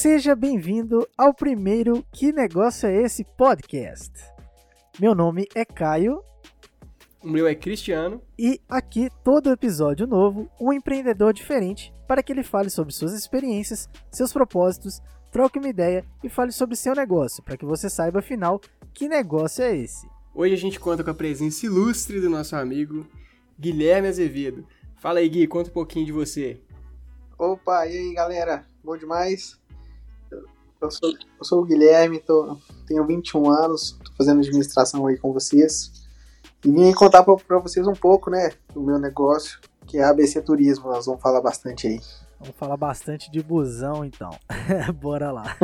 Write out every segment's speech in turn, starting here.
Seja bem-vindo ao primeiro Que Negócio é Esse podcast. Meu nome é Caio. O meu é Cristiano. E aqui, todo episódio novo, um empreendedor diferente para que ele fale sobre suas experiências, seus propósitos, troque uma ideia e fale sobre seu negócio, para que você saiba afinal que negócio é esse. Hoje a gente conta com a presença ilustre do nosso amigo Guilherme Azevedo. Fala aí, Gui, conta um pouquinho de você. Opa, e aí galera, bom demais? Eu sou, eu sou o Guilherme, tô, tenho 21 anos, tô fazendo administração aí com vocês. E vim contar para vocês um pouco, né, do meu negócio, que é ABC Turismo, nós vamos falar bastante aí. Vamos falar bastante de busão, então. Bora lá.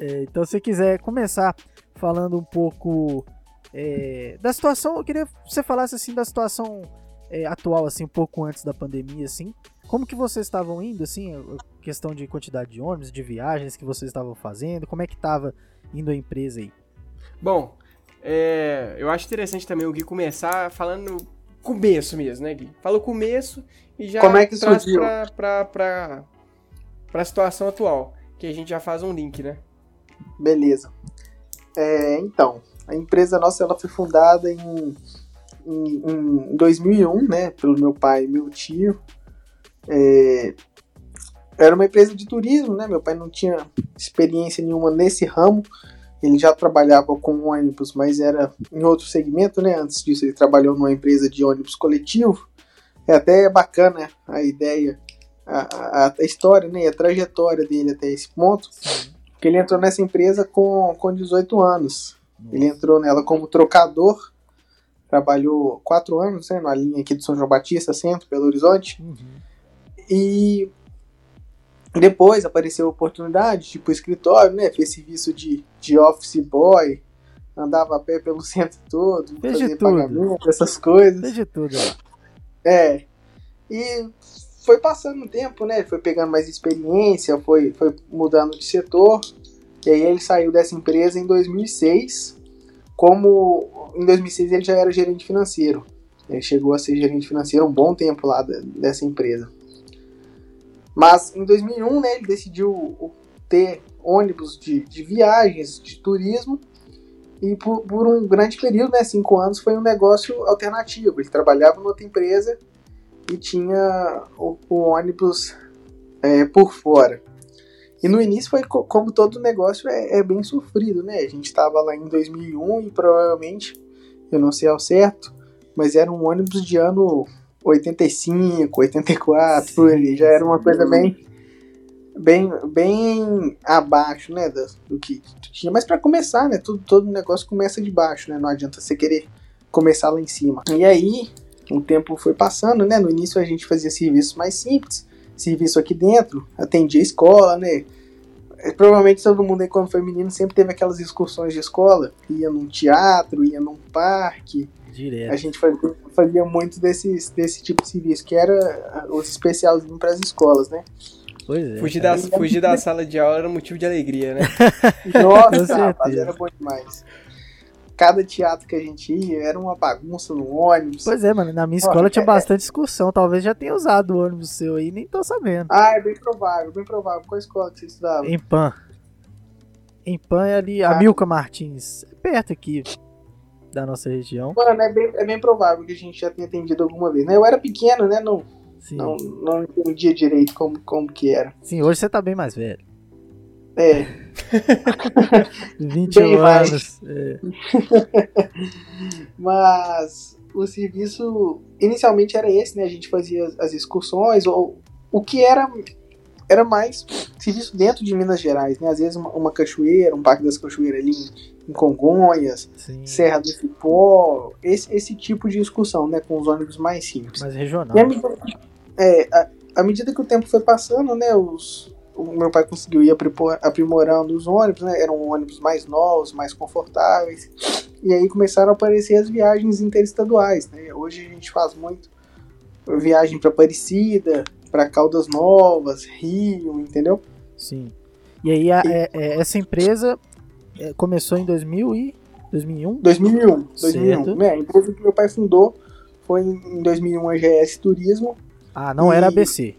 é, então, se quiser começar falando um pouco é, da situação, eu queria que você falasse assim da situação é, atual, assim, um pouco antes da pandemia, assim. Como que vocês estavam indo, assim, questão de quantidade de ônibus, de viagens que vocês estavam fazendo, como é que estava indo a empresa aí? Bom, é, eu acho interessante também o Gui começar falando começo mesmo, né, Gui? Fala o começo e já como é que traz pra, pra, pra, pra situação atual, que a gente já faz um link, né? Beleza. É, então, a empresa nossa ela foi fundada em, em, em 2001, né, pelo meu pai e meu tio. É, era uma empresa de turismo, né? Meu pai não tinha experiência nenhuma nesse ramo. Ele já trabalhava com ônibus, mas era em outro segmento, né? Antes disso, ele trabalhou numa empresa de ônibus coletivo. É até bacana a ideia, a, a, a história, né? A trajetória dele até esse ponto. Que ele entrou nessa empresa com, com 18 anos. Ele entrou nela como trocador. Trabalhou quatro anos, né? Na linha aqui do São João Batista, centro, Belo Horizonte. Uhum. E depois apareceu a oportunidade, tipo escritório, né? Fez serviço de, de office boy, andava a pé pelo centro todo, Fez fazia pagamento, essas coisas. Fez de tudo. É. E foi passando o tempo, né? Foi pegando mais experiência, foi, foi mudando de setor. E aí ele saiu dessa empresa em 2006. Como em 2006 ele já era gerente financeiro. Ele chegou a ser gerente financeiro um bom tempo lá dessa empresa. Mas em 2001, né, ele decidiu ter ônibus de, de viagens, de turismo, e por, por, um grande período, né, cinco anos, foi um negócio alternativo. Ele trabalhava em outra empresa e tinha o, o ônibus é, por fora. E no início foi co como todo negócio é, é, bem sofrido, né? A gente estava lá em 2001 e provavelmente, eu não sei ao certo, mas era um ônibus de ano 85, 84, por ali. Já era uma coisa bem bem bem abaixo, né, do, do que tinha. Mas para começar, né, tudo, todo negócio começa de baixo, né? Não adianta você querer começar lá em cima. E aí, o tempo foi passando, né? No início a gente fazia serviços mais simples, serviço aqui dentro, atendia escola, né? É, provavelmente todo mundo aí quando foi menino sempre teve aquelas excursões de escola, ia num teatro, ia num parque, Direto. A gente fazia, fazia muito desses, desse tipo de serviço, que era os especialzinhos para as escolas, né? Pois é. Fugir da, fugir da sala de aula era motivo de alegria, né? Nossa, rapaz, era bom demais. Cada teatro que a gente ia era uma bagunça no ônibus. Pois é, mano. Na minha escola tinha é, bastante excursão. Talvez já tenha usado o ônibus seu aí, nem tô sabendo. Ah, é bem provável, bem provável. Qual escola que você estudava? Em Pan. Em Pan é ali, ah. a Milka Martins. É perto aqui da nossa região. Mano, é bem, é bem provável que a gente já tenha atendido alguma vez. Né? Eu era pequeno, né? Não, Sim. não, não entendia direito como, como que era. Sim, hoje você tá bem mais velho. É. 21 bem anos. É. Mas o serviço inicialmente era esse, né? A gente fazia as excursões, ou o que era era mais serviço dentro de Minas Gerais, né? Às vezes uma, uma cachoeira, um parque das cachoeiras ali em Congonhas, Sim. Serra do Cipó, esse, esse tipo de excursão, né, com os ônibus mais simples. Mais regional. E à medida, é, a, à medida que o tempo foi passando, né, os, o meu pai conseguiu ir aprimorando os ônibus, né, eram ônibus mais novos, mais confortáveis, e aí começaram a aparecer as viagens interestaduais, né, hoje a gente faz muito viagem para Aparecida, para Caldas Novas, Rio, entendeu? Sim. E aí a, é, é, essa empresa começou em 2000 e 2001? 2001. 2001. É, a empresa que meu pai fundou foi em 2001 a GS Turismo. Ah, não e... era ABC.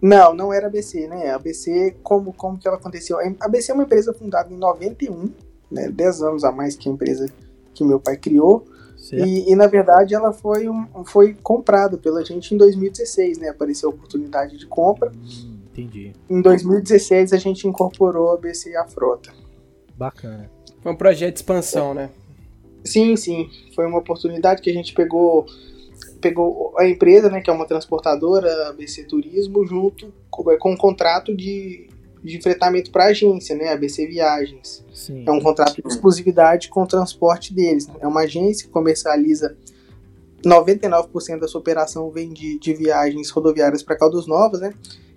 Não, não era ABC, né? A ABC, como, como que ela aconteceu? A ABC é uma empresa fundada em 91, né? 10 anos a mais que a empresa que meu pai criou. E, e, na verdade ela foi, um, foi comprada pela gente em 2016, né? Apareceu a oportunidade de compra. Hum, entendi. Em 2016 a gente incorporou a BC à frota. Bacana. Foi um projeto de expansão, né? Sim, sim. Foi uma oportunidade que a gente pegou pegou a empresa, né, que é uma transportadora, a BC Turismo, junto com, é, com um contrato de, de fretamento para a agência, né, a BC Viagens. Sim. É um contrato de exclusividade com o transporte deles. É uma agência que comercializa 99% da sua operação vem de, de viagens rodoviárias para Caldas Novas, né?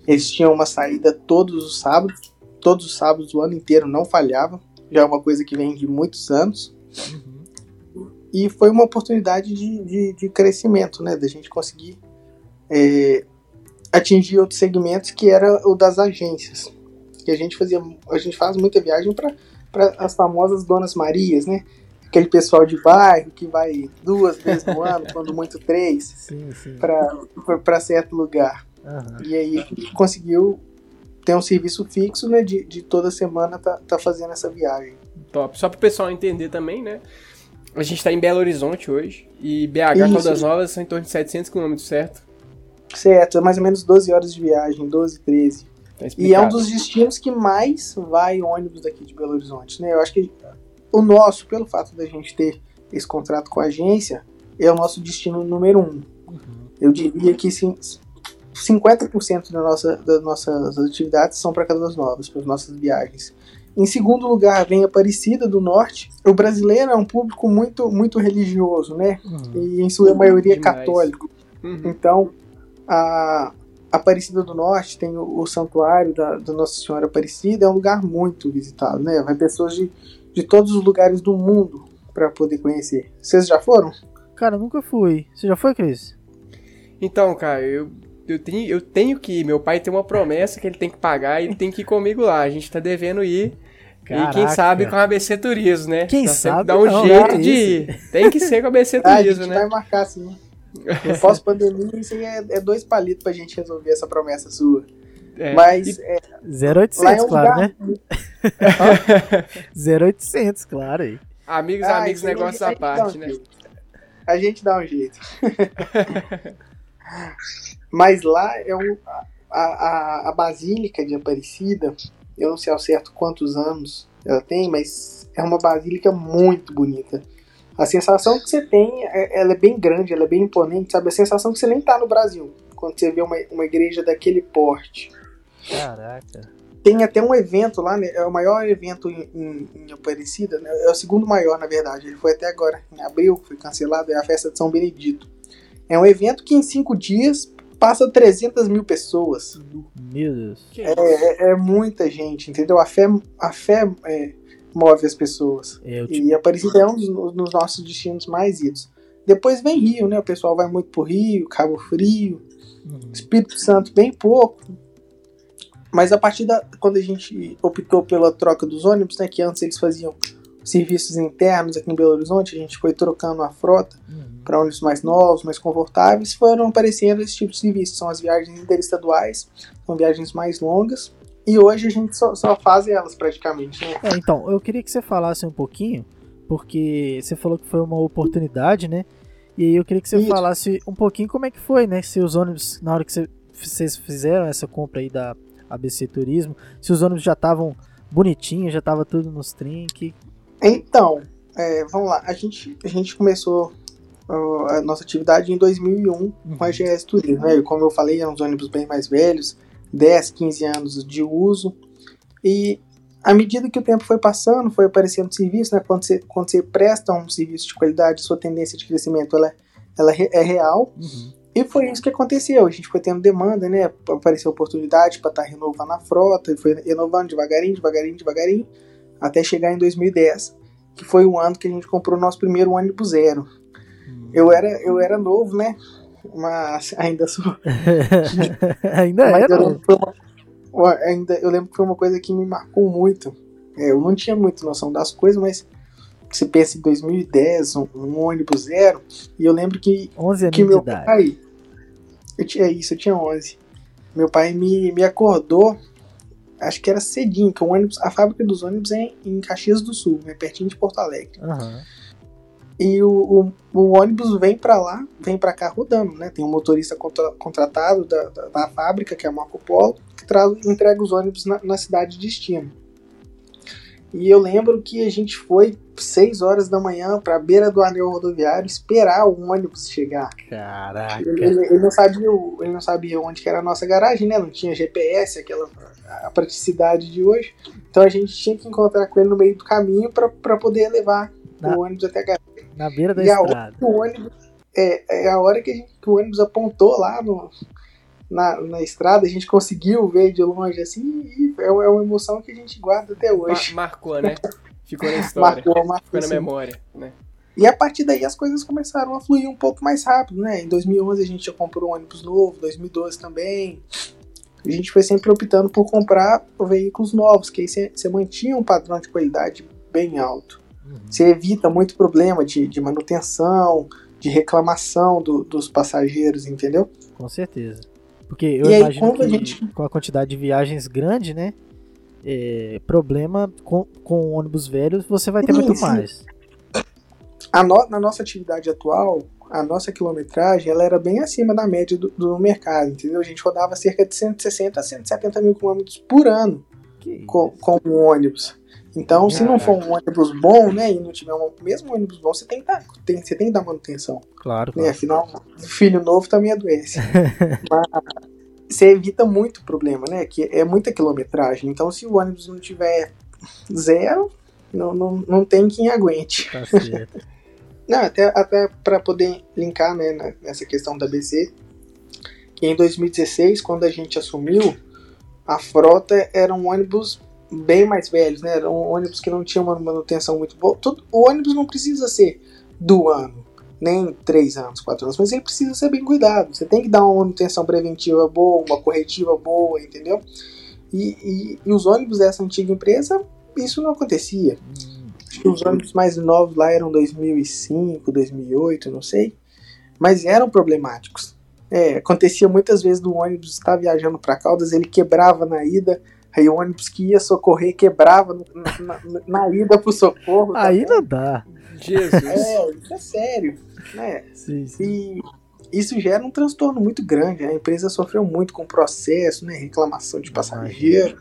Eles tinham uma saída todos os sábados, todos os sábados do ano inteiro não falhava. Já é uma coisa que vem de muitos anos. Uhum. E foi uma oportunidade de, de, de, crescimento, né? Da gente conseguir é, atingir outros segmentos que era o das agências. Que a gente fazia, a gente faz muita viagem para as famosas Donas Marias, né? Aquele pessoal de bairro que vai duas vezes no ano, quando muito três, para certo lugar. Uhum. E aí a gente conseguiu ter um serviço fixo, né? De, de toda semana tá, tá fazendo essa viagem. Top. Só para o pessoal entender também, né? A gente está em Belo Horizonte hoje e BH, Isso. Caldas Novas, são em torno de 700 km, certo? Certo, é mais ou menos 12 horas de viagem, 12, 13. Tá e é um dos destinos que mais vai ônibus daqui de Belo Horizonte, né? Eu acho que o nosso, pelo fato da gente ter esse contrato com a agência, é o nosso destino número um. Uhum. Eu diria que sim, 50% da nossa, das nossas atividades são para Caldas Novas, para as nossas viagens. Em segundo lugar, vem Aparecida do Norte. O brasileiro é um público muito, muito religioso, né? Uhum. E em sua maioria Demais. católico. Uhum. Então, a Aparecida do Norte tem o, o santuário da, da, Nossa Senhora Aparecida, é um lugar muito visitado, né? Vai pessoas de, de todos os lugares do mundo para poder conhecer. Vocês já foram? Cara, nunca fui. Você já foi, Cris? Então, cara, eu eu tenho, eu tenho que ir. Meu pai tem uma promessa que ele tem que pagar e ele tem que ir comigo lá. A gente tá devendo ir. Caraca. E quem sabe com a ABC Turismo, né? Quem tá sabe? Dá um não, jeito de ir. Tem que ser com a ABC Turismo, ah, a gente né? vai marcar sim. Pós-pandemia, isso aí é, é, dois palitos pra gente resolver essa promessa sua. É. Mas. É, 0800, é um claro, né? 0800, claro aí. Amigos, ah, amigos, negócios à parte, um né? A gente dá um jeito. Mas lá é um, a, a, a Basílica de Aparecida, eu não sei ao certo quantos anos ela tem, mas é uma basílica muito bonita. A sensação que você tem, é, ela é bem grande, ela é bem imponente, sabe? A sensação que você nem tá no Brasil, quando você vê uma, uma igreja daquele porte. Caraca. Tem até um evento lá, né? É o maior evento em, em, em Aparecida, né? É o segundo maior, na verdade. Ele foi até agora, em abril, foi cancelado, é a festa de São Benedito. É um evento que em cinco dias passa 300 mil pessoas. Meu Deus. É, é, é muita gente, entendeu? A fé, a fé é, move as pessoas. É, te... E Aparecida é um dos, dos, nossos destinos mais idos. Depois vem Rio, né? O pessoal vai muito pro Rio, Cabo Frio, uhum. Espírito Santo bem pouco. Mas a partir da quando a gente optou pela troca dos ônibus, né, que antes eles faziam serviços internos aqui em Belo Horizonte, a gente foi trocando a frota uhum. Para ônibus mais novos, mais confortáveis, foram aparecendo esse tipo de serviços. São as viagens interestaduais, são viagens mais longas, e hoje a gente só, só faz elas praticamente. Né? É, então, eu queria que você falasse um pouquinho, porque você falou que foi uma oportunidade, né? E aí eu queria que você Isso. falasse um pouquinho como é que foi, né? Se os ônibus, na hora que você, vocês fizeram essa compra aí da ABC Turismo, se os ônibus já estavam bonitinhos, já estava tudo nos trinques. Então, é, vamos lá. A gente, a gente começou a nossa atividade em 2001 uhum. com a GS Turismo. Né? Como eu falei, eram uns ônibus bem mais velhos, 10, 15 anos de uso. E à medida que o tempo foi passando, foi aparecendo serviço, né? Quando você, quando você presta um serviço de qualidade, sua tendência de crescimento ela, ela é real. Uhum. E foi isso que aconteceu. A gente foi tendo demanda, né? Apareceu oportunidade para estar tá renovando a frota, foi renovando devagarinho, devagarinho, devagarinho até chegar em 2010, que foi o ano que a gente comprou o nosso primeiro ônibus zero. Eu era, eu era novo, né? Mas ainda sou. ainda Mas era. Eu lembro, uma, ainda, eu lembro que foi uma coisa que me marcou muito. É, eu não tinha muita noção das coisas, mas você pensa em 2010, um, um ônibus zero, e eu lembro que, 11 anos que meu idade. pai. Eu tinha isso, eu tinha 11. meu pai me, me acordou, acho que era cedinho, que o ônibus, a fábrica dos ônibus é em Caxias do Sul, é pertinho de Porto Alegre. Uhum. E o, o, o, ônibus vem para lá, vem para cá rodando, né? Tem um motorista contra, contratado da, da, da, fábrica, que é a Marco Polo, que traz, entrega os ônibus na, na cidade de destino. E eu lembro que a gente foi 6 horas da manhã pra beira do anel rodoviário esperar o ônibus chegar. Caraca. Ele, ele, ele, não sabia, ele não sabia onde que era a nossa garagem, né? Não tinha GPS, aquela a praticidade de hoje. Então a gente tinha que encontrar com ele no meio do caminho para poder levar na, o ônibus até a garagem. Na beira da e estrada. A hora que o ônibus, é, é a hora que, gente, que o ônibus apontou lá no, na, na estrada, a gente conseguiu ver de longe assim, e é, é uma emoção que a gente guarda até hoje. Mar marcou, né? Ficou na história. marcou, marcou, Ficou na sim. memória, né? E a partir daí as coisas começaram a fluir um pouco mais rápido, né? Em 2011 a gente já comprou um ônibus novo, 2012 também. A gente foi sempre optando por comprar veículos novos, que aí você mantinha um padrão de qualidade bem alto. Você evita muito problema de, de manutenção, de reclamação do, dos passageiros, entendeu? Com certeza. Porque eu e imagino aí, que a gente... com a quantidade de viagens grande, né? É, problema com, com ônibus velhos você vai ter sim, muito sim. mais. No, na nossa atividade atual, a nossa quilometragem ela era bem acima da média do, do mercado, entendeu? A gente rodava cerca de 160 a 170 mil quilômetros por ano com, com um ônibus. Então, se não for um ônibus bom, né, e não tiver um mesmo ônibus bom, você tem que dar, tem, você tem que dar manutenção. Claro. Né? Afinal, filho novo também adoece. Mas você evita muito problema, né? Que é muita quilometragem. Então, se o ônibus não tiver zero, não, não, não tem quem aguente. Tá certo. não, até, até para poder linkar né, nessa questão da BC, que em 2016, quando a gente assumiu, a frota era um ônibus bem mais velhos, né? Eram ônibus que não tinham uma manutenção muito boa. Tudo, o ônibus não precisa ser do ano, nem três anos, quatro anos, mas ele precisa ser bem cuidado. Você tem que dar uma manutenção preventiva boa, uma corretiva boa, entendeu? E, e, e os ônibus dessa antiga empresa, isso não acontecia. Acho que os ônibus mais novos lá eram 2005, 2008, não sei, mas eram problemáticos. É, acontecia muitas vezes do ônibus estar viajando para Caldas, ele quebrava na ida, Aí o ônibus que ia socorrer quebrava na, na, na ida pro socorro. Aí não dá. Jesus. É, isso é sério. Né? Sim, sim. E isso gera um transtorno muito grande. A empresa sofreu muito com o processo, né? reclamação de passageiro.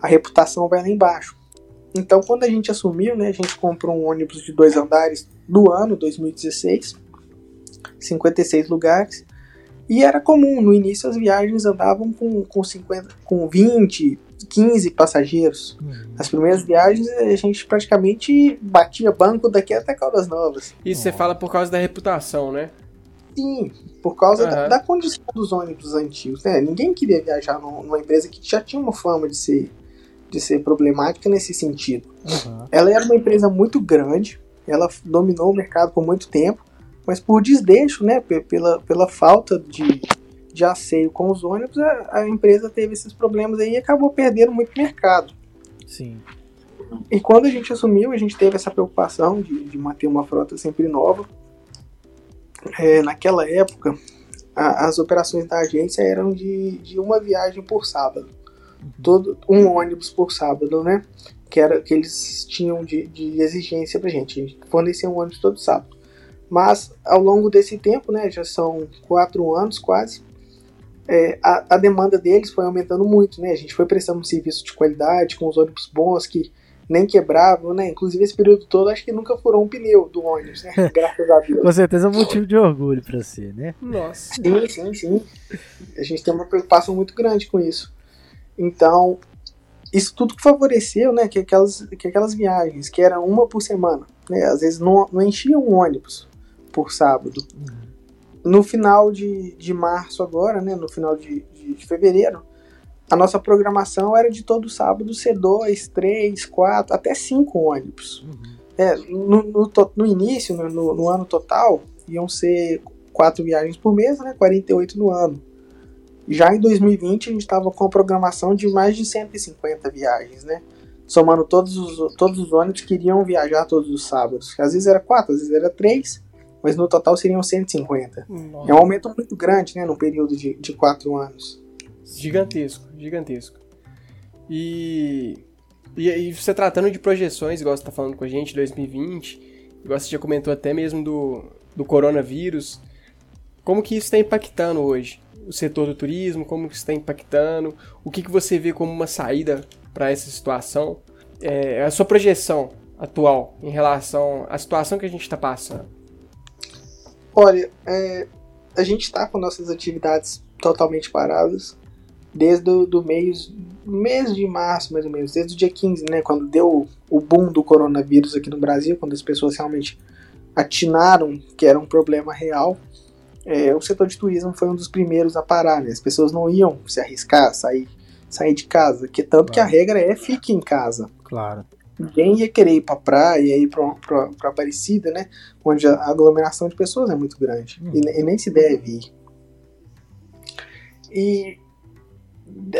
A reputação vai lá embaixo. Então, quando a gente assumiu, né, a gente comprou um ônibus de dois andares do ano 2016, 56 lugares. E era comum, no início as viagens andavam com, com, 50, com 20, 15 passageiros. Uhum. As primeiras viagens a gente praticamente batia banco daqui até Caldas Novas. Isso você fala por causa da reputação, né? Sim, por causa uhum. da, da, condição dos ônibus antigos. Né? Ninguém queria viajar numa empresa que já tinha uma fama de ser, de ser problemática nesse sentido. Uhum. Ela era uma empresa muito grande, ela dominou o mercado por muito tempo mas por desdeixo, né, pela, pela falta de, de asseio com os ônibus, a, a empresa teve esses problemas aí e acabou perdendo muito mercado. Sim. E quando a gente assumiu, a gente teve essa preocupação de, de manter uma frota sempre nova. É, naquela época, a, as operações da agência eram de, de uma viagem por sábado. Uhum. Todo, um ônibus por sábado, né? Que era que eles tinham de, de exigência pra gente. Fornecia um ônibus todo sábado. Mas ao longo desse tempo, né, já são quatro anos quase, é, a, a, demanda deles foi aumentando muito, né? A gente foi prestando um serviço de qualidade, com os ônibus bons que nem quebravam, né? Inclusive esse período todo acho que nunca furou um pneu do ônibus, né? Graças a Deus. com certeza é um motivo de orgulho para si, né? Nossa. Sim, sim, sim. A gente tem uma preocupação muito grande com isso. Então, isso tudo favoreceu, né? Que aquelas, que aquelas viagens, que eram uma por semana, né? Às vezes não, não enchiam um ônibus por sábado. Uhum. No final de, de março agora, né, no final de, de, de fevereiro, a nossa programação era de todo sábado ser dois, três, quatro, até cinco ônibus. Uhum. É, no, no, no, início, no, no, ano total, iam ser quatro viagens por mês, né, 48 no ano. Já em 2020 a gente estava com a programação de mais de 150 viagens, né? Somando todos os, todos os ônibus que iriam viajar todos os sábados. Às vezes era quatro, às vezes era três, mas no total seriam 150. Nossa. É um aumento muito grande, né, no período de, de quatro anos. Gigantesco, gigantesco. E, e, e você tratando de projeções, igual você tá falando com a gente, 2020, igual você já comentou até mesmo do, do coronavírus, como que isso está impactando hoje? O setor do turismo, como que está impactando? O que, que você vê como uma saída para essa situação? É, a sua projeção atual em relação à situação que a gente está passando? Olha, é, a gente está com nossas atividades totalmente paradas desde o do mês, mês de março, mais ou menos, desde o dia 15, né, quando deu o boom do coronavírus aqui no Brasil, quando as pessoas realmente atinaram que era um problema real, é, o setor de turismo foi um dos primeiros a parar, né? As pessoas não iam se arriscar, sair, sair de casa, que tanto claro. que a regra é fique em casa. Claro. Ninguém ia querer ir pra praia, ir pra, pra, pra Aparecida, né? Onde a aglomeração de pessoas é muito grande. Hum. E, e, nem se deve ir. E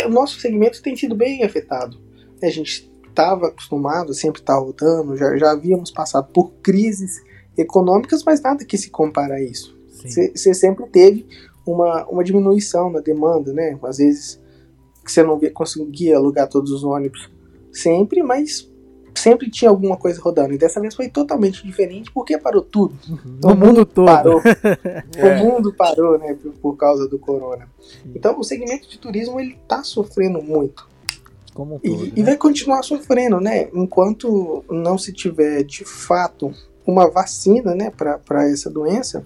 o nosso segmento tem sido bem afetado. A gente estava acostumado, sempre está rodando, já, já havíamos passado por crises econômicas, mas nada que se compara a isso. Você sempre teve uma, uma diminuição na demanda, né? Às vezes você não conseguia alugar todos os ônibus sempre, mas sempre tinha alguma coisa rodando. E dessa vez foi totalmente diferente porque parou tudo. Uhum. O, mundo, todo. Parou. é. O mundo parou, né, por, por causa do corona. Então o segmento de turismo ele tá sofrendo muito. Como um todo, e, né? e vai continuar sofrendo, né? Enquanto não se tiver de fato uma vacina, né, para essa doença,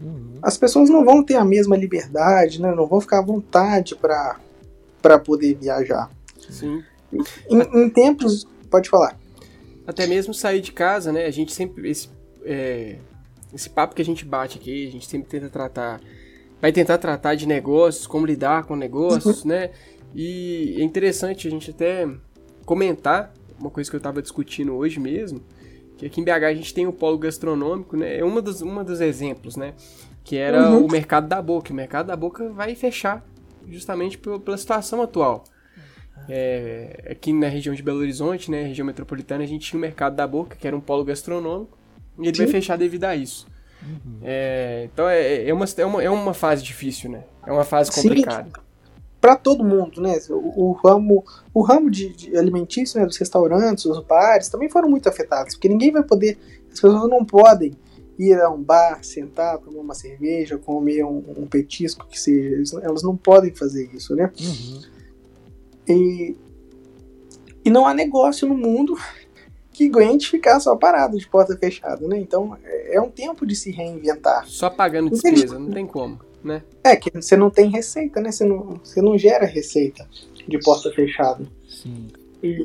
uhum. as pessoas não vão ter a mesma liberdade, né? Não vão ficar à vontade para poder viajar. Sim. Em, em tempos Pode falar. Até mesmo sair de casa, né? A gente sempre. Esse, é, esse papo que a gente bate aqui, a gente sempre tenta tratar. Vai tentar tratar de negócios, como lidar com negócios, uhum. né? E é interessante a gente até comentar uma coisa que eu estava discutindo hoje mesmo, que aqui em BH a gente tem o polo gastronômico, né? É uma dos, uma dos exemplos, né? Que era uhum. o mercado da boca. O mercado da boca vai fechar justamente pela situação atual. É, aqui na região de Belo Horizonte, né, região metropolitana, a gente tinha o mercado da Boca, que era um polo gastronômico, e ele Sim. vai fechar devido a isso. Uhum. É, então é, é, uma, é, uma, é uma fase difícil, né? É uma fase complicada. Para todo mundo, né? O, o, ramo, o ramo de, de alimentício, né, dos restaurantes, os bares, também foram muito afetados, porque ninguém vai poder, as pessoas não podem ir a um bar, sentar, tomar uma cerveja, comer um, um petisco que seja. Elas não podem fazer isso, né? Uhum. E, e não há negócio no mundo que aguente ficar só parado de porta fechada, né? Então é, é um tempo de se reinventar. Só pagando despesa, não tem como, né? É que você não tem receita, né? Você não, você não gera receita de porta fechada. Sim. E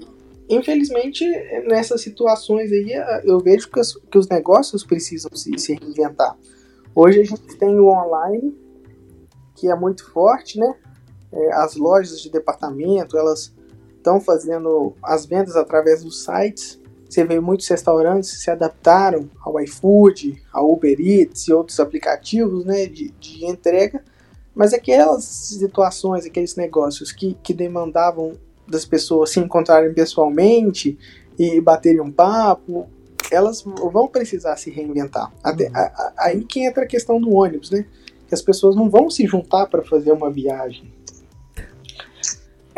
infelizmente nessas situações aí eu vejo que os, que os negócios precisam se, se reinventar. Hoje a gente tem o online que é muito forte, né? É, as lojas de departamento, elas estão fazendo as vendas através dos sites. Você vê muitos restaurantes que se adaptaram ao iFood, ao Uber Eats e outros aplicativos né, de, de entrega, mas aquelas situações, aqueles negócios que, que demandavam das pessoas se encontrarem pessoalmente e baterem um papo, elas vão precisar se reinventar. Até, a, a, aí que entra a questão do ônibus, né? Que as pessoas não vão se juntar para fazer uma viagem.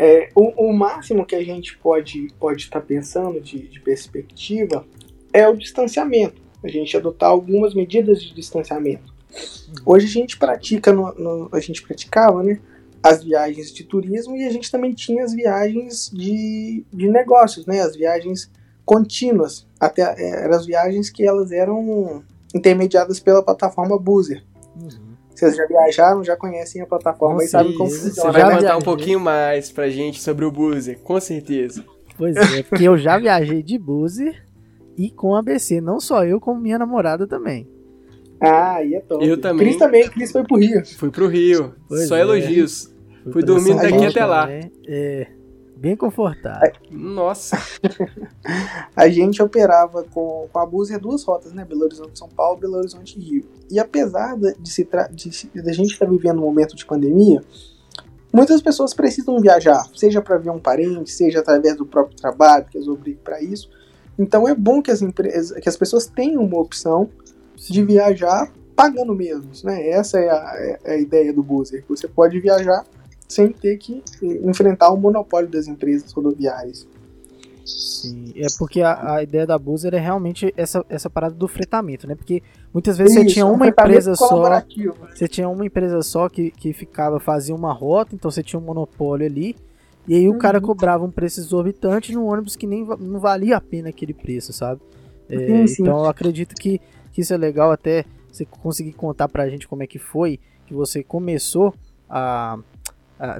É, o, o, máximo que a gente pode estar pode tá pensando de, de, perspectiva é o distanciamento. A gente adotar algumas medidas de distanciamento. Hoje a gente pratica, no, no, a gente praticava, né? As viagens de turismo e a gente também tinha as viagens de, de negócios, né? As viagens contínuas. Até é, eram as viagens que elas eram intermediadas pela plataforma Boozer. Uhum. Vocês já viajaram, já conhecem a plataforma com e sabem como funciona. Você vai contar um pouquinho mais pra gente sobre o Boozer, com certeza. Pois é, porque eu já viajei de Boozer e com ABC, não só eu, como minha namorada também. Ah, e é top. Eu também. Cris também, Cris foi pro Rio. Fui pro Rio, pois só é. elogios. Fui, Fui dormindo daqui até lá. É, bem confortável. Nossa. a gente operava com, com a Búzia duas rotas, né? Belo Horizonte São Paulo, Belo Horizonte Rio. E apesar de, se de, de a gente estar tá vivendo um momento de pandemia, muitas pessoas precisam viajar, seja para ver um parente, seja através do próprio trabalho, que as obrigue para isso. Então é bom que as empresas, que as pessoas tenham uma opção de viajar pagando menos, né? Essa é a, é a ideia do Boozer. Você pode viajar sem ter que enfrentar o monopólio das empresas rodoviárias. Sim, é porque a, a ideia da Buzzer é realmente essa, essa parada do fretamento, né? Porque muitas vezes Isso, você tinha uma empresa só. Você tinha uma empresa só que, que ficava, fazia uma rota, então você tinha um monopólio ali. E aí o cara uhum. cobrava um preço exorbitante num ônibus que nem não valia a pena aquele preço, sabe? É, sim, sim. Então eu acredito que, que isso é legal até você conseguir contar pra gente como é que foi que você começou a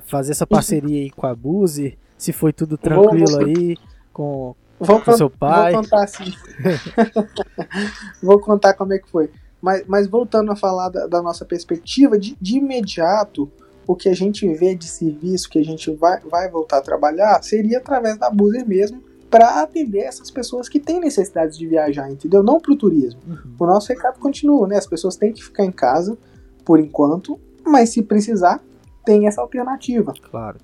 fazer essa parceria aí com a Buzi, se foi tudo tranquilo vou, vou, aí com, vou com seu pai. Vou contar vou contar como é que foi. Mas, mas voltando a falar da, da nossa perspectiva, de, de imediato, o que a gente vê de serviço que a gente vai, vai voltar a trabalhar seria através da Buzer mesmo, para atender essas pessoas que têm necessidade de viajar, entendeu? Não para o turismo. Uhum. O nosso recado continua, né? As pessoas têm que ficar em casa por enquanto, mas se precisar, tem essa alternativa. Claro.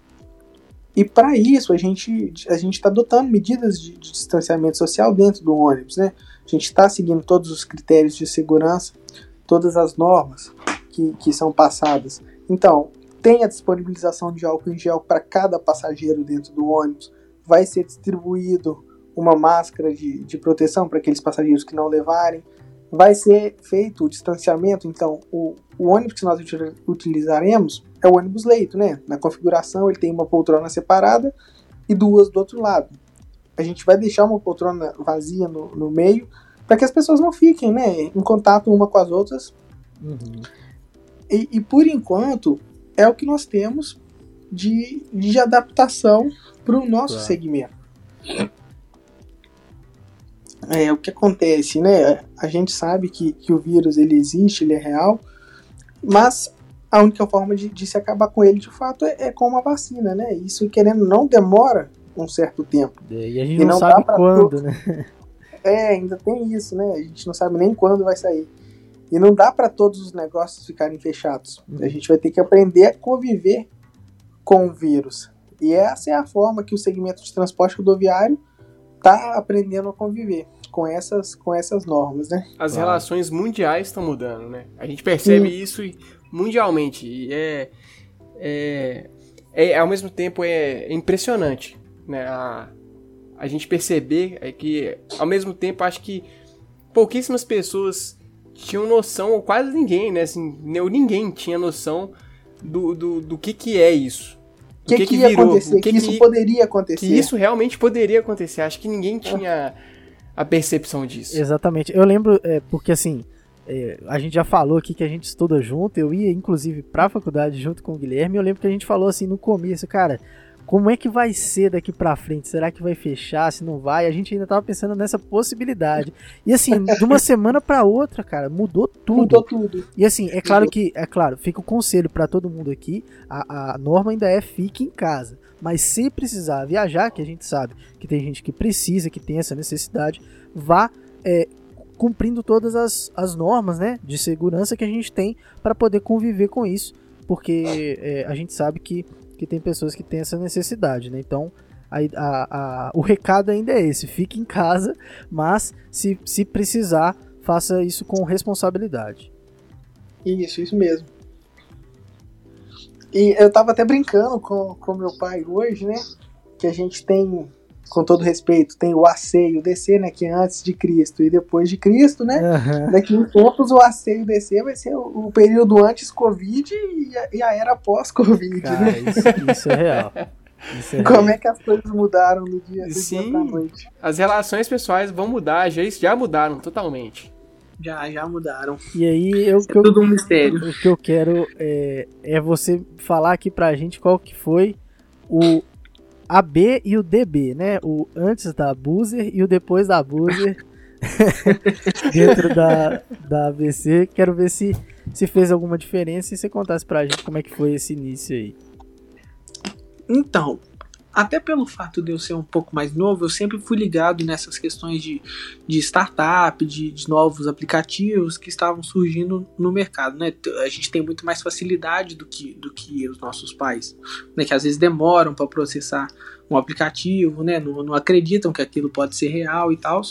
E para isso a gente a gente está adotando medidas de, de, distanciamento social dentro do ônibus, né? A gente está seguindo todos os critérios de segurança, todas as normas que, que são passadas. Então, tem a disponibilização de álcool em gel para cada passageiro dentro do ônibus vai ser distribuído uma máscara de, de proteção para aqueles passageiros que não levarem. Vai ser feito o distanciamento, então o, o ônibus que nós utilizaremos é o ônibus leito, né? Na configuração ele tem uma poltrona separada e duas do outro lado. A gente vai deixar uma poltrona vazia no, no meio para que as pessoas não fiquem, né, em contato uma com as outras. Uhum. E, e, por enquanto é o que nós temos de, de adaptação para o nosso claro. segmento. É, o que acontece, né? A gente sabe que, que o vírus ele existe, ele é real, mas a única forma de, de se acabar com ele de fato é, é, com uma vacina, né? Isso querendo não demora um certo tempo. É, e a gente e não, não sabe quando, né? É, ainda tem isso, né? A gente não sabe nem quando vai sair. E não dá para todos os negócios ficarem fechados. Uhum. A gente vai ter que aprender a conviver com o vírus. E essa é a forma que o segmento de transporte rodoviário está aprendendo a conviver com essas, com essas normas, né? As claro. relações mundiais estão mudando, né? A gente percebe Sim. isso mundialmente e é, é, é, ao mesmo tempo é impressionante, né? A, a gente perceber é que ao mesmo tempo acho que pouquíssimas pessoas tinham noção, ou quase ninguém, né? Assim, ninguém tinha noção do, do, do que, que é isso. O que, que, que, ia virou, acontecer? Que, que, isso poderia acontecer. Que isso realmente poderia acontecer. Acho que ninguém tinha a percepção disso. Exatamente. Eu lembro, é, porque assim, é, a gente já falou aqui que a gente estuda junto. Eu ia, inclusive, pra faculdade junto com o Guilherme. Eu lembro que a gente falou assim no começo, cara como é que vai ser daqui para frente? Será que vai fechar? Se não vai? A gente ainda tava pensando nessa possibilidade. E assim, de uma semana para outra, cara, mudou tudo. Mudou tudo. E assim, é claro que, é claro, fica o um conselho para todo mundo aqui, a, a norma ainda é fique em casa. Mas se precisar viajar, que a gente sabe que tem gente que precisa, que tem essa necessidade, vá é, cumprindo todas as, as normas né, de segurança que a gente tem para poder conviver com isso. Porque é, a gente sabe que que tem pessoas que têm essa necessidade, né? Então, a, a, a, o recado ainda é esse: fique em casa, mas se, se precisar, faça isso com responsabilidade. Isso, isso mesmo. E eu tava até brincando com, com meu pai hoje, né? Que a gente tem com todo respeito, tem o AC e o DC, né? Que é antes de Cristo e depois de Cristo, né? Uhum. Daqui em tempos o AC e o DC vai ser o, o período antes Covid e a, e a era pós-Covid, né? Isso, isso, é real. Isso é Como real. é que as coisas mudaram no dia, do Sim, dia pra noite? As relações pessoais vão mudar, já, já mudaram totalmente. Já, já mudaram. E aí, eu, é tudo um mistério. O que eu quero é, é você falar aqui pra gente qual que foi o AB e o DB, né? O antes da Boozer e o depois da Boozer dentro da, da ABC. Quero ver se, se fez alguma diferença e você contasse pra gente como é que foi esse início aí. Então, até pelo fato de eu ser um pouco mais novo, eu sempre fui ligado nessas questões de, de startup, de, de novos aplicativos que estavam surgindo no mercado. Né? A gente tem muito mais facilidade do que, do que os nossos pais, né? que às vezes demoram para processar um aplicativo, né? não, não acreditam que aquilo pode ser real e tal.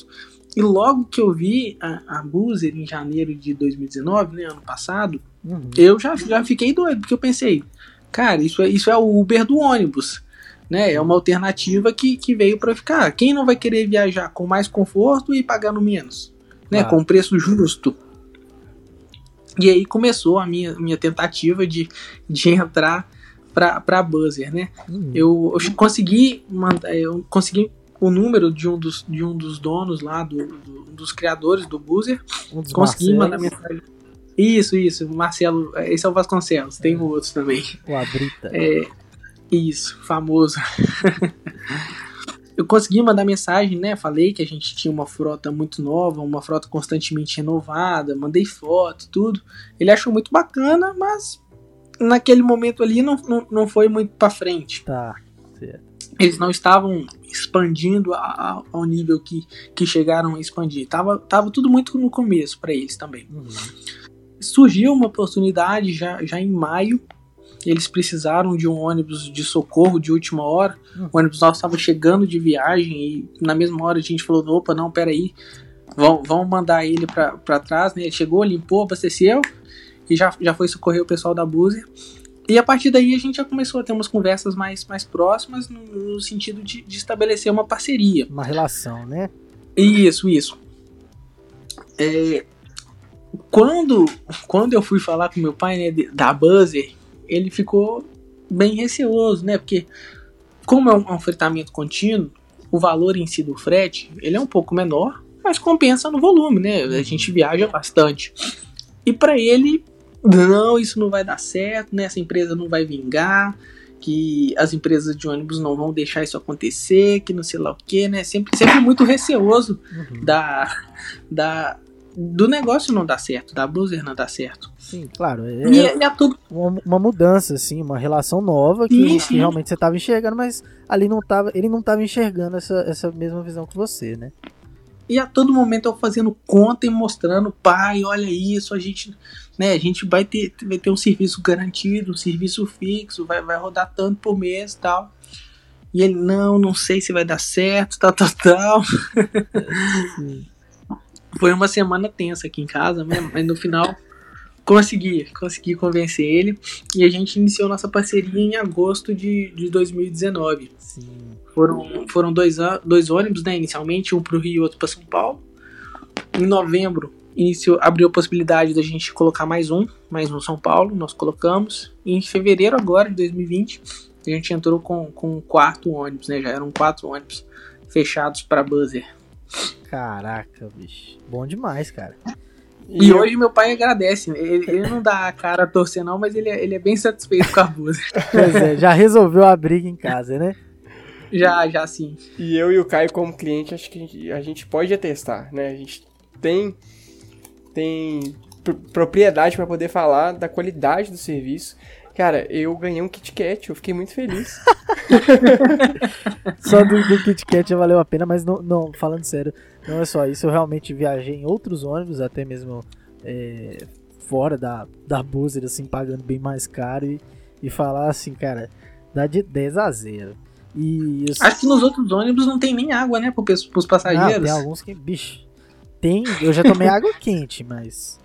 E logo que eu vi a, a Boozer em janeiro de 2019, né, ano passado, uhum. eu já, já fiquei doido, porque eu pensei, Cara, isso é, isso é o Uber do ônibus. Né? É uma alternativa que, que veio para ficar. Quem não vai querer viajar com mais conforto e pagando menos? Né? Ah. Com preço justo. E aí começou a minha, minha tentativa de, de entrar para Buzzer, né? Uhum. Eu, eu, consegui mandar, eu consegui o número de um dos, de um dos donos lá, do, do dos criadores do Buzzer. Um consegui Marcelos. mandar mensagem. Isso, isso, Marcelo, esse é o Vasconcelos, tem é. outros também. O Abrita. É, isso, famoso. eu consegui mandar mensagem, né? Falei que a gente tinha uma frota muito nova, uma frota constantemente renovada, mandei foto, tudo. Ele achou muito bacana, mas naquele momento ali não, não, não foi muito para frente. Tá, certo. Eles não estavam expandindo a, a, ao nível que, que chegaram a expandir. Tava, tava tudo muito no começo para eles também. Uhum. Surgiu uma oportunidade já, já em maio. Eles precisaram de um ônibus de socorro de última hora. Uhum. O ônibus nosso estava chegando de viagem e na mesma hora a gente falou: opa, não, peraí, vamos, vamos mandar ele para trás. Né? Ele chegou, limpou, abasteceu e já, já foi socorrer o pessoal da Búzia. E a partir daí a gente já começou a ter umas conversas mais, mais próximas no, no sentido de, de, estabelecer uma parceria. Uma relação, né? Isso, isso. É, quando, quando eu fui falar com meu pai né, da Buzzer, ele ficou bem receoso, né? Porque como é um, um fretamento contínuo, o valor em si do frete ele é um pouco menor, mas compensa no volume, né? A gente viaja bastante. E para ele não, isso não vai dar certo, né? Essa empresa não vai vingar, que as empresas de ônibus não vão deixar isso acontecer, que não sei lá o que, né? Sempre, sempre muito receoso uhum. da, da, do negócio não dar certo, da Buzzer não dar certo. Sim, claro. É, e, é tudo... uma, uma, mudança, assim, uma relação nova que, que realmente você estava enxergando, mas ali não tava, ele não estava enxergando essa, essa mesma visão que você, né? E a todo momento eu fazendo conta e mostrando, pai, olha isso, a gente, né, a gente vai ter, vai ter um serviço garantido, um serviço fixo, vai, vai rodar tanto por mês e tal. E ele, não, não sei se vai dar certo, tal, tal, tal. Foi uma semana tensa aqui em casa, mas no final consegui, consegui convencer ele. E a gente iniciou nossa parceria em agosto de, de 2019. Sim. Foram, foram dois, dois ônibus, né, inicialmente, um para o Rio e outro para São Paulo. Em novembro, iniciou, abriu a possibilidade da gente colocar mais um, mais um São Paulo, nós colocamos. E em fevereiro agora, de 2020, a gente entrou com, com um quarto ônibus, né, já eram quatro ônibus fechados para Buzzer. Caraca, bicho. Bom demais, cara. E, e eu... hoje meu pai agradece. Ele, ele, não dá a cara a torcer, não, mas ele é, ele é bem satisfeito com a Buzzer. Pois é, já resolveu a briga em casa, né? Já, já sim. E eu e o Caio, como cliente, acho que a gente pode atestar, né? A gente tem, tem propriedade para poder falar da qualidade do serviço. Cara, eu ganhei um Kit Kat, eu fiquei muito feliz. só do, do Kit Kat já valeu a pena, mas não, não, falando sério, não é só isso. Eu realmente viajei em outros ônibus, até mesmo é, fora da, da Buzzer, assim, pagando bem mais caro e, e falar assim, cara, dá de 10 a 0. E Acho que nos outros ônibus não tem nem água, né, pros, pros passageiros. Ah, tem alguns que, bicho, tem, eu já tomei água quente, mas,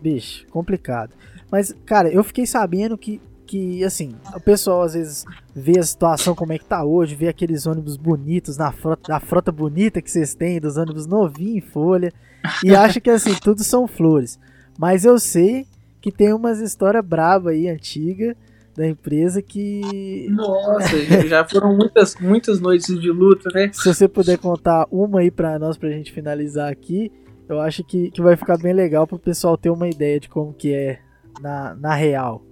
bicho, complicado. Mas, cara, eu fiquei sabendo que, que, assim, o pessoal às vezes vê a situação como é que tá hoje, vê aqueles ônibus bonitos, na frota, da frota bonita que vocês têm, dos ônibus novinhos em folha, e acha que, assim, tudo são flores. Mas eu sei que tem umas histórias braba aí, antiga, da empresa que. Nossa, já foram muitas, muitas noites de luta, né? Se você puder contar uma aí pra nós, pra gente finalizar aqui, eu acho que, que vai ficar bem legal pro pessoal ter uma ideia de como que é na, na real.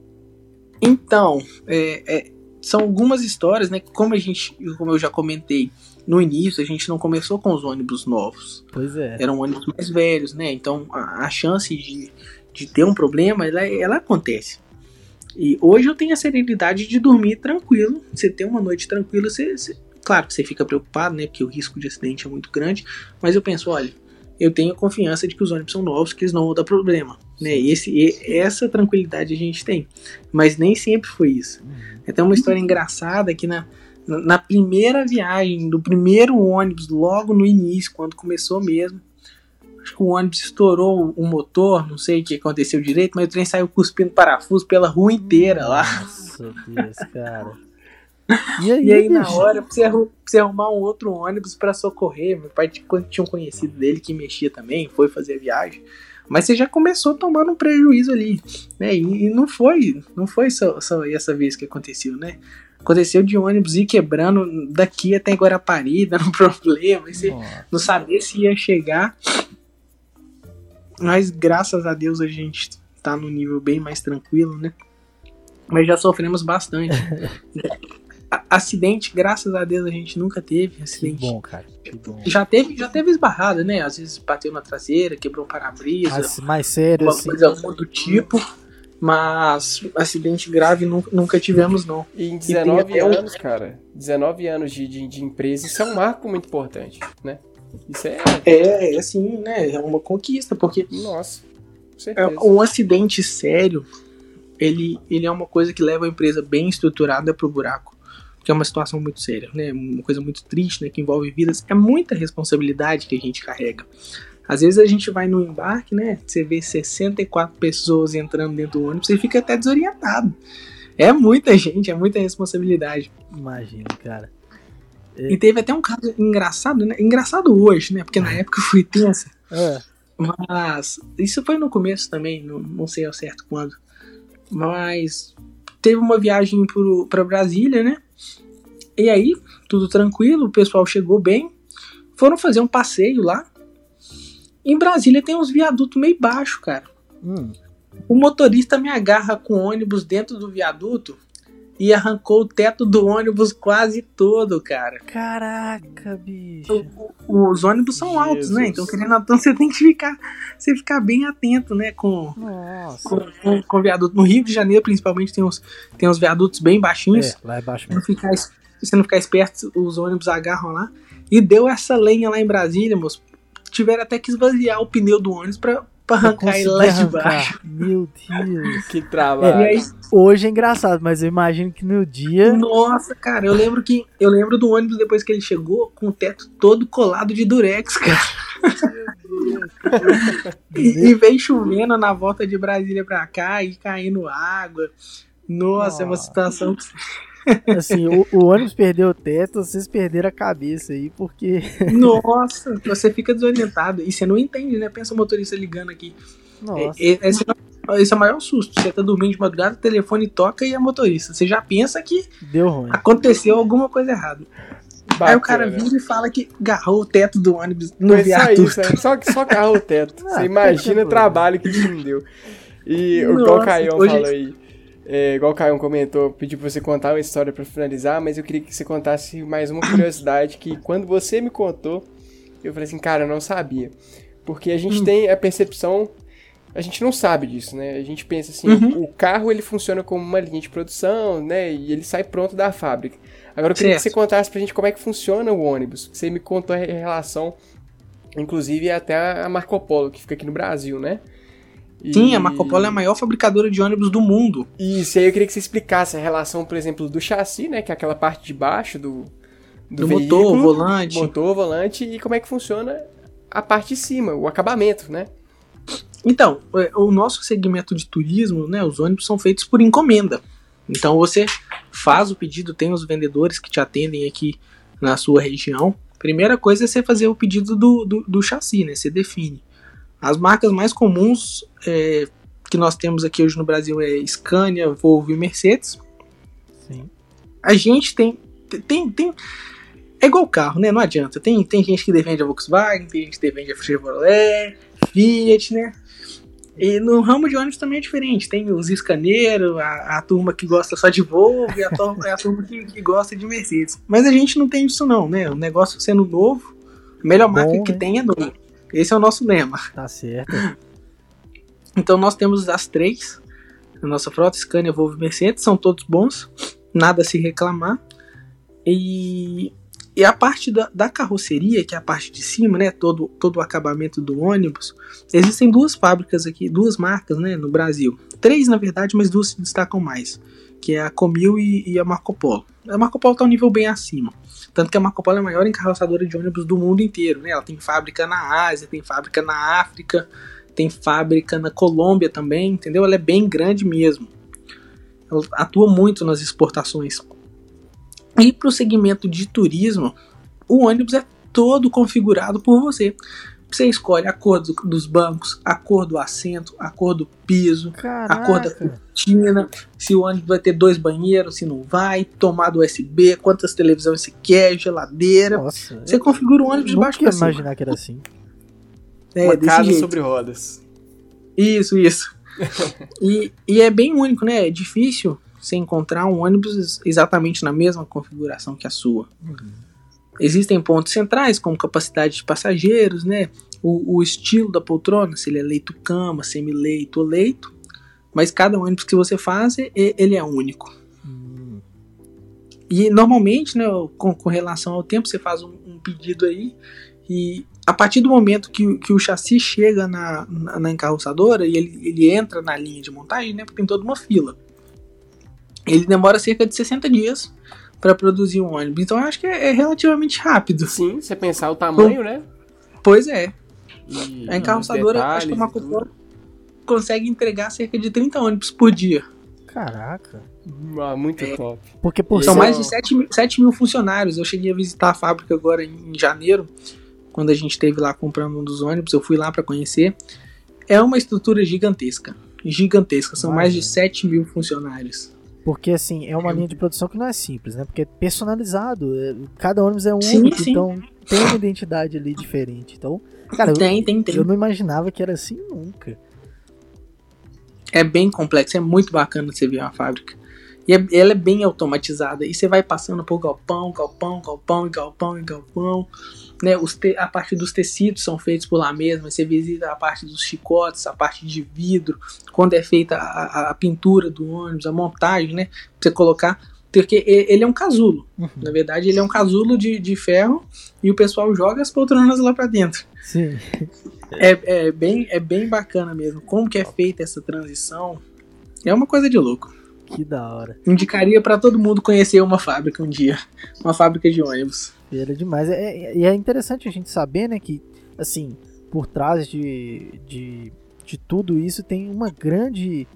Então, é, é, são algumas histórias, né? Como a gente, como eu já comentei, no início a gente não começou com os ônibus novos. Pois é. Eram ônibus mais velhos, né? Então a, a chance de, de ter um problema, ela, ela acontece. E hoje eu tenho a serenidade de dormir tranquilo. Você ter uma noite tranquila, você, você, claro que você fica preocupado, né? Porque o risco de acidente é muito grande. Mas eu penso, olha, eu tenho a confiança de que os ônibus são novos, que eles não vão dar problema. Né? E esse, e essa tranquilidade a gente tem. Mas nem sempre foi isso. Uhum. É até uma história engraçada que na, na primeira viagem, do primeiro ônibus, logo no início, quando começou mesmo, acho que o ônibus estourou o motor, não sei o que aconteceu direito, mas o trem saiu cuspindo parafuso pela rua inteira lá. Nossa, Deus, cara. E aí, e aí na hora, pra você, pra você, arrumar um outro ônibus para socorrer, meu pai tinha um conhecido dele que mexia também, foi fazer a viagem. Mas você já começou tomando um prejuízo ali, né? E, e não foi, não foi só, só essa vez que aconteceu, né? Aconteceu de ônibus ir quebrando daqui até Guarapari, dando problema, você não sabia se ia chegar. Mas graças a Deus a gente tá no nível bem mais tranquilo, né? Mas já sofremos bastante. acidente, graças a Deus a gente nunca teve acidente. Que bom, cara. Que bom. Já teve, já teve esbarrada, né? Às vezes bateu na traseira, quebrou um para-brisa. Mais, mais sério, assim. coisa do tipo. Mas acidente grave nunca, nunca tivemos, não. E em 19 e anos, um... cara, 19 anos de, de, de, empresa, isso é um marco muito importante, né? Isso é. É, é assim, né? É uma conquista, porque. Nossa, é, um acidente sério, ele, ele é uma coisa que leva a empresa bem estruturada pro buraco que é uma situação muito séria, né? Uma coisa muito triste, né? Que envolve vidas. É muita responsabilidade que a gente carrega. Às vezes a gente vai no embarque, né? Você vê 64 pessoas entrando dentro do ônibus e fica até desorientado. É muita gente, é muita responsabilidade. Imagina, cara. E teve até um caso engraçado, né? Engraçado hoje, né? Porque na época foi tensa. É. Mas isso foi no começo também, não, não sei ao certo quando. Mas teve uma viagem para Brasília, né? E aí, tudo tranquilo, o pessoal chegou bem. Foram fazer um passeio lá. Em Brasília tem uns viadutos meio baixo, cara. Hum. O motorista me agarra com o ônibus dentro do viaduto e arrancou o teto do ônibus quase todo, cara. Caraca, bicho. O, os ônibus são Jesus. altos, né? Então, querendo então você tem que ficar, você ficar bem atento, né? Com, com, com, com, viaduto. No Rio de Janeiro, principalmente, tem uns, tem uns viadutos bem baixinhos. É, lá é baixo mesmo. Não ficar, se você não ficar esperto, os ônibus agarram lá. E deu essa lenha lá em Brasília, moço. Tiveram até que esvaziar o pneu do ônibus pra, pra arrancar ele lá de baixo. Meu Deus. que trabalho. É, aí, hoje é engraçado, mas eu imagino que no dia. Nossa, cara, eu lembro que. Eu lembro do ônibus depois que ele chegou com o teto todo colado de durex, cara. e, e vem chovendo na volta de Brasília pra cá e caindo água. Nossa, Nossa. é uma situação Assim, o, o, ônibus perdeu o teto, vocês perderam a cabeça aí, porque. Nossa, você fica desorientado. E você não entende, né? Pensa o motorista ligando aqui. Nossa. É, é, esse, esse é o maior susto. Você tá dormindo de madrugada, o telefone toca e é motorista. Você já pensa que Deu ruim. aconteceu alguma coisa errada. Bacana. Aí o cara vira e fala que garrou o teto do ônibus no Foi viaduto. Só, isso, só que só garrou o teto. Ah, você imagina o trabalho que isso deu. E Nossa, o Caião hoje... falou aí é, igual o Caio comentou, pediu pra você contar uma história para finalizar, mas eu queria que você contasse mais uma curiosidade que quando você me contou, eu falei assim, cara, eu não sabia. Porque a gente hum. tem a percepção, a gente não sabe disso, né? A gente pensa assim, uhum. o carro ele funciona como uma linha de produção, né? E ele sai pronto da fábrica. Agora eu queria certo. que você contasse pra gente como é que funciona o ônibus. Você me contou a relação, inclusive até a Marco Polo, que fica aqui no Brasil, né? E... Sim, a Marco Polo é a maior fabricadora de ônibus do mundo. Isso, e aí eu queria que você explicasse a relação, por exemplo, do chassi, né? Que é aquela parte de baixo do, do, do veículo, motor, volante. Motor, volante, e como é que funciona a parte de cima, o acabamento, né? Então, é, o nosso segmento de turismo, né? Os ônibus são feitos por encomenda. Então você faz o pedido, tem os vendedores que te atendem aqui na sua região. Primeira coisa é você fazer o pedido do, do, do chassi, né? Você define. As marcas mais comuns é, que nós temos aqui hoje no Brasil é Scania, Volvo e Mercedes. Sim. A gente tem, tem, tem é igual carro, né? Não adianta. Tem, tem gente que defende a Volkswagen, tem gente que defende a Chevrolet, Fiat, né? E no ramo de ônibus também é diferente. Tem os escaneiros, a, a turma que gosta só de Volvo e a, turma, a turma que, que, gosta de Mercedes. Mas a gente não tem isso não, né? O negócio sendo novo, a melhor Bom, marca que tem é novo. Esse é o nosso lema. Tá certo. Então nós temos as três. A nossa frota, Scania, Volvo e Mercedes, são todos bons. Nada a se reclamar. E, e a parte da, da, carroceria, que é a parte de cima, né? Todo, todo o acabamento do ônibus. Existem duas fábricas aqui, duas marcas, né? No Brasil. Três, na verdade, mas duas se destacam mais. que é a Comil e, e a Marco Polo. A Marco Polo está um nível bem acima. Tanto que a Marco Polo é a maior encarroçadora de ônibus do mundo inteiro. Né? Ela tem fábrica na Ásia, tem fábrica na África, tem fábrica na Colômbia também, entendeu? Ela é bem grande mesmo. Ela atua muito nas exportações. E para o segmento de turismo, o ônibus é todo configurado por você. Você escolhe a cor do, dos bancos, a cor do assento, a cor do piso, Caraca. a cor da cortina, se o ônibus vai ter dois banheiros, se não vai, tomada USB, quantas televisões você quer, geladeira. Nossa, Você configura o ônibus de baixo para cima. imaginar que era assim. É, Uma desse casa jeito. sobre rodas. Isso, isso. e, e é bem único, né? É difícil você encontrar um ônibus exatamente na mesma configuração que a sua. Existem pontos centrais, como capacidade de passageiros, né? O, o estilo da poltrona, se ele é leito-cama, semi-leito ou leito. Mas cada ônibus que você faz, ele é único. Hum, E normalmente, né, com, com relação ao tempo, você faz um, um pedido aí e a partir do momento que, o- que o chassi chega na, na, na encarroçadora e ele, ele entra na linha de montagem, né, porque tem toda uma fila. Ele demora cerca de 60 dias para produzir um ônibus. Então eu acho que é, é relativamente rápido. Sim, você pensar o tamanho, né? Pois é. E A encarroçadora, acho que a detalhes e Marco Polo consegue entregar cerca de 30 ônibus por dia. caraca. Ah, muito É. top. Porque por São mais de 7 mil, 7 mil funcionários. Eu cheguei a visitar a fábrica agora em, em janeiro, quando a gente esteve lá comprando um dos ônibus. Eu fui lá para conhecer. É uma estrutura gigantesca. Gigantesca. São mais de Imagina. 7 mil funcionários. Porque assim, é uma linha de produção que não é simples, né? Porque é personalizado. é- Cada ônibus é Sim, único, sim. então tem uma identidade ali diferente. Então, cara, eu, tem, tem, tem. eu não imaginava que era assim nunca. É bem complexo. É muito bacana você ver uma fábrica. E é- ela é bem automatizada. E você vai passando por galpão, galpão, galpão galpão galpão. Né, te- a parte dos tecidos são feitos por lá mesmo. Você visita a parte dos chicotes, a parte de vidro, quando é feita a, a- a pintura do ônibus, a montagem, né? Pra você colocar. Porque ele é um casulo. Uhum. Na verdade, ele é um casulo de, de ferro e o pessoal joga as poltronas lá pra dentro. Sim. É, é bem, é bem bacana mesmo. Como que é feita essa transição? É uma coisa de louco. Que da hora. Indicaria pra todo mundo conhecer uma fábrica um dia. Uma fábrica de ônibus. Era demais. É- é- E é, interessante a gente saber, né, que, assim, por trás de, de, de tudo isso tem uma grande.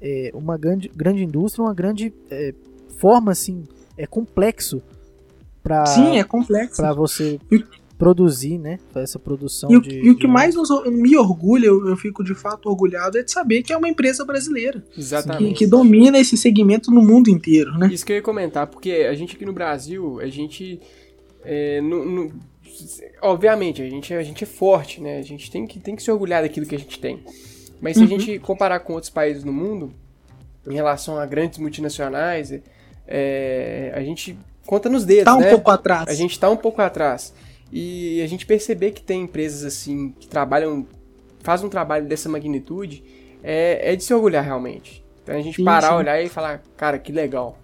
é, uma grande, grande indústria, uma grande é, forma, assim, é complexo pra, Sim, é complexo. pra você produzir, né? Essa produção E o, de. e o que de- mais nos- me orgulha, eu, eu fico de fato orgulhado, é de saber que é uma empresa brasileira. Que, Exatamente. que domina esse segmento no mundo inteiro, né? Isso que eu ia comentar, porque a gente aqui no Brasil, a gente. é, não- não- obviamente, a gente, a gente é forte, né? A gente tem que, tem que se orgulhar daquilo que a gente tem. Mas se Uhum. a gente comparar com outros países no mundo, em relação a grandes multinacionais, é, a gente conta nos dedos, Tá um né? pouco atrás. A gente tá um pouco atrás. E a gente perceber que tem empresas assim que trabalham, fazem um trabalho dessa magnitude, é, é de se orgulhar realmente. Então a gente Sim, parar, sim. olhar e falar, cara, que legal.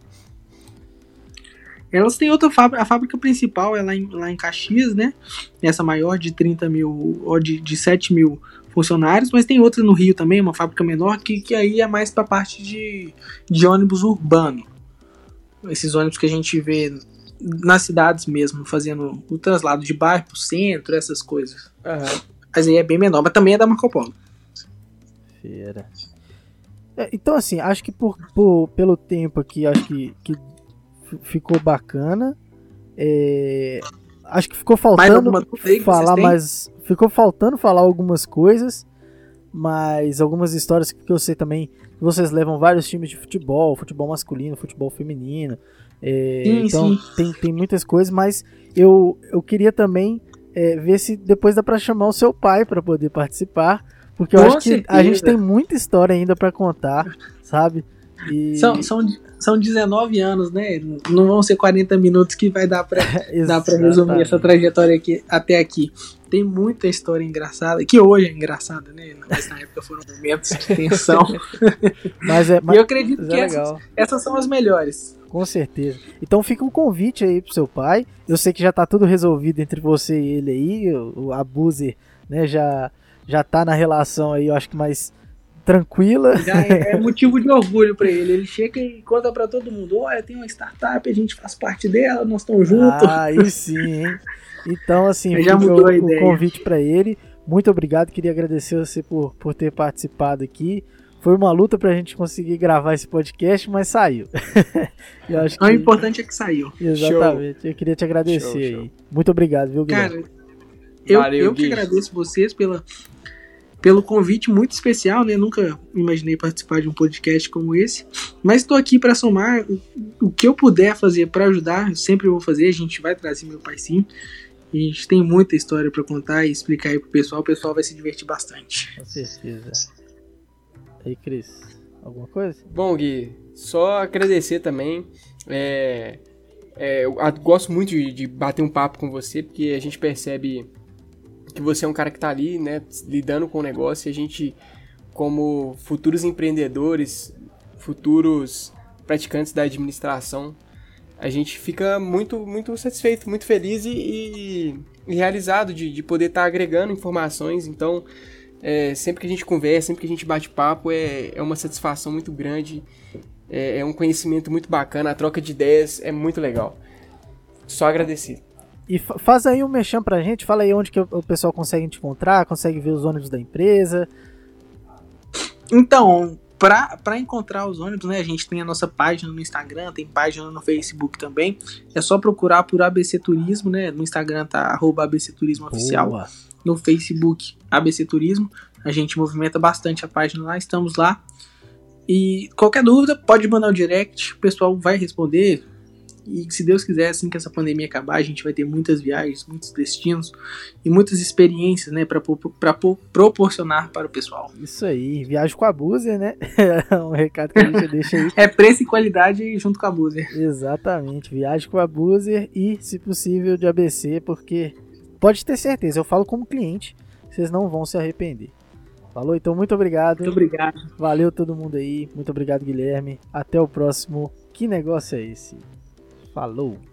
Elas têm outra fábrica, a fábrica principal é lá em, lá em Caxias, né? Essa maior de 30 mil, ou de, de 7 mil funcionários, mas tem outra no Rio também, uma fábrica menor, que, que aí é mais pra parte de, de ônibus urbano. Esses ônibus que a gente vê nas cidades mesmo, fazendo o translado de bairro pro centro, essas coisas. Aham. Mas aí é bem menor, mas também é da Marco Polo. Feira. É, então, assim, acho que por, por- pelo tempo aqui, acho que, que ficou bacana. É, acho que ficou Mais faltando que falar mais. Ficou faltando falar algumas coisas, mas algumas histórias que eu sei também vocês levam vários times de futebol, futebol masculino, futebol feminino. É, Sim, então sim. Tem, tem muitas coisas, mas eu, eu queria também é, ver se depois dá pra chamar o seu pai pra poder participar. Porque eu Com acho que a certeza. gente tem muita história ainda pra contar, sabe? E... São, são, são 19 anos, né? Não vão ser 40 minutos que vai dar pra, Dá pra resumir essa trajetória aqui, até aqui. Tem muita história engraçada, que hoje é engraçada, né? Mas na época foram momentos de tensão. Mas é, e mas eu acredito que é essas, essas são as melhores. com certeza. Então fica um convite aí pro seu pai. Eu sei que já tá tudo resolvido entre você e ele aí. O, o Abuser, né, já, já tá na relação aí, eu acho que mais tranquila. Já é, é motivo de orgulho para ele. Ele chega e conta para todo mundo: olha, tem uma startup, a gente faz parte dela, nós estamos juntos. Ah, aí sim, hein? Então, assim, já mudou a ideia. o convite para ele. Muito obrigado, queria agradecer você por, por ter participado aqui. Foi uma luta pra gente conseguir gravar esse podcast, mas saiu. eu acho que... O importante é que saiu. Exatamente. Show. Eu queria te agradecer show, aí. Show. Muito obrigado, viu, Guilherme? Cara, eu, Valeu, eu que agradeço vocês pela, pelo convite muito especial, né? Nunca imaginei participar de um podcast como esse, mas estou aqui para somar o, que eu puder fazer para ajudar, eu sempre vou fazer. A gente vai trazer meu pai sim. A gente tem muita história para contar e explicar aí pro pessoal. O pessoal vai se divertir bastante. Com certeza. Aí, Cris, alguma coisa? Bom, Gui, só agradecer também. É, é, eu gosto muito de, de bater um papo com você, porque a gente percebe que você é um cara que está ali, né, lidando com o negócio e a gente, como futuros empreendedores, futuros praticantes da administração, a gente fica muito, muito satisfeito, muito feliz e, e realizado de, de poder estar tá agregando informações. Então, é, sempre que a gente conversa, sempre que a gente bate papo, é, é uma satisfação muito grande, é, é um conhecimento muito bacana, a troca de ideias é muito legal. Só agradecer. E faz aí um mexão pra gente, fala aí onde que o pessoal consegue te encontrar, consegue ver os ônibus da empresa. Então, para encontrar os ônibus, né, a gente tem a nossa página no Instagram, tem página no Facebook também. É só procurar por ABC Turismo, né? No Instagram tá arroba ABC Turismo Oficial. Boa. No Facebook, ABC Turismo. A gente movimenta bastante a página lá, estamos lá. E qualquer dúvida, pode mandar o direct, o pessoal vai responder. E se Deus quiser, assim que essa pandemia acabar, a gente vai ter muitas viagens, muitos destinos e muitas experiências, né, para proporcionar para o pessoal. Isso aí, viagem com a Buzer, né? É um recado que a gente deixa aí. é preço e qualidade junto com a Buzer. Exatamente, viagem com a Buzer e, se possível, de ABC, porque pode ter certeza, eu falo como cliente, vocês não vão se arrepender. Falou, então muito obrigado. Muito obrigado. Valeu todo mundo aí. Muito obrigado, Guilherme. Até o próximo. Que negócio é esse? Falou!